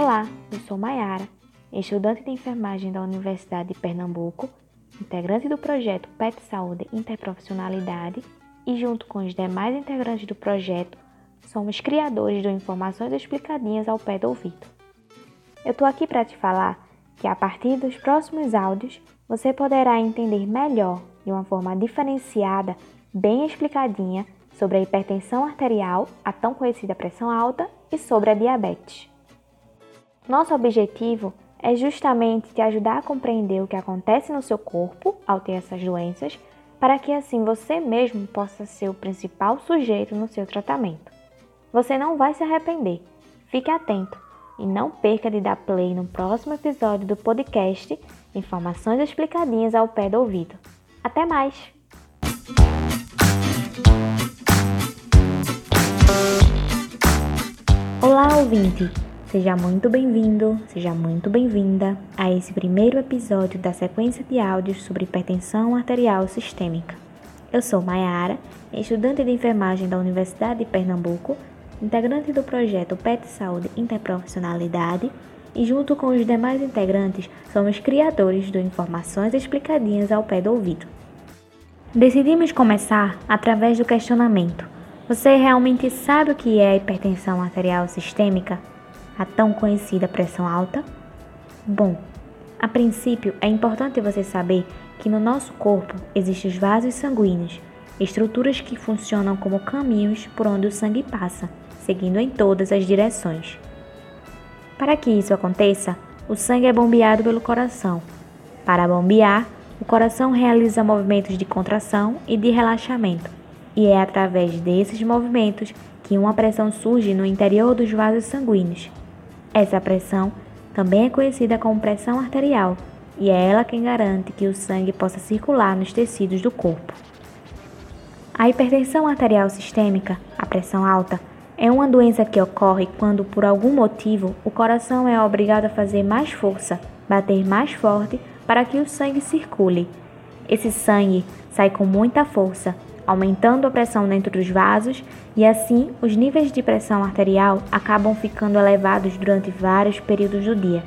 Olá, eu sou Maiara, estudante de enfermagem da Universidade de Pernambuco, integrante do projeto PET Saúde Interprofissionalidade e, junto com os demais integrantes do projeto, somos criadores do Informações Explicadinhas ao Pé do Ouvido. Eu tô aqui para te falar que a partir dos próximos áudios você poderá entender melhor, de uma forma diferenciada, bem explicadinha, sobre a hipertensão arterial, a tão conhecida pressão alta, e sobre a diabetes. Nosso objetivo é justamente te ajudar a compreender o que acontece no seu corpo ao ter essas doenças, para que assim você mesmo possa ser o principal sujeito no seu tratamento. Você não vai se arrepender. Fique atento e não perca de dar play no próximo episódio do podcast Informações explicadinhas ao pé do ouvido. Até mais! Olá, ouvinte! Seja muito bem-vindo, seja muito bem-vinda a esse primeiro episódio da sequência de áudios sobre hipertensão arterial sistêmica. Eu sou Mayara, estudante de enfermagem da Universidade de Pernambuco integrante do projeto PET Saúde Interprofissionalidade, e junto com os demais integrantes, somos criadores do Informações Explicadinhas ao Pé do Ouvido. Decidimos começar através do questionamento: Você realmente sabe o que é hipertensão arterial sistêmica, a tão conhecida pressão alta? Bom, a princípio é importante você saber que no nosso corpo existem os vasos sanguíneos, estruturas que funcionam como caminhos por onde o sangue passa seguindo em todas as direções. Para que isso aconteça, o sangue é bombeado pelo coração. Para bombear, o coração realiza movimentos de contração e de relaxamento, e é através desses movimentos que uma pressão surge no interior dos vasos sanguíneos. Essa pressão também é conhecida como pressão arterial, e é ela quem garante que o sangue possa circular nos tecidos do corpo. A hipertensão arterial sistêmica, a pressão alta, é uma doença que ocorre quando, por algum motivo, o coração é obrigado a fazer mais força, bater mais forte para que o sangue circule. Esse sangue sai com muita força, aumentando a pressão dentro dos vasos e assim os níveis de pressão arterial acabam ficando elevados durante vários períodos do dia.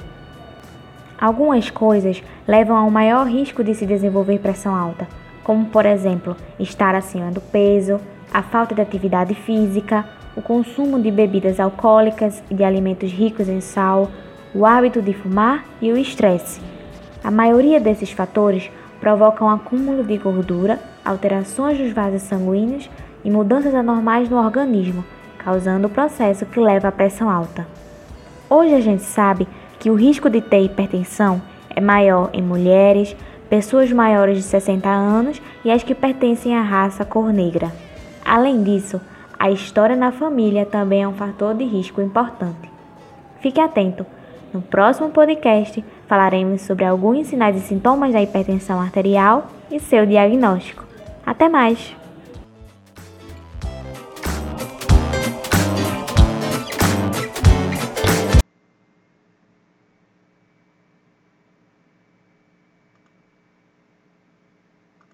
Algumas coisas levam a um maior risco de se desenvolver pressão alta, como por exemplo, estar acima do peso, a falta de atividade física, o consumo de bebidas alcoólicas e de alimentos ricos em sal, o hábito de fumar e o estresse. A maioria desses fatores provocam acúmulo de gordura, alterações dos vasos sanguíneos e mudanças anormais no organismo, causando o processo que leva à pressão alta. Hoje a gente sabe que o risco de ter hipertensão é maior em mulheres, pessoas maiores de 60 anos e as que pertencem à raça cor negra. Além disso, a história na família também é um fator de risco importante. Fique atento! No próximo podcast falaremos sobre alguns sinais e sintomas da hipertensão arterial e seu diagnóstico. Até mais!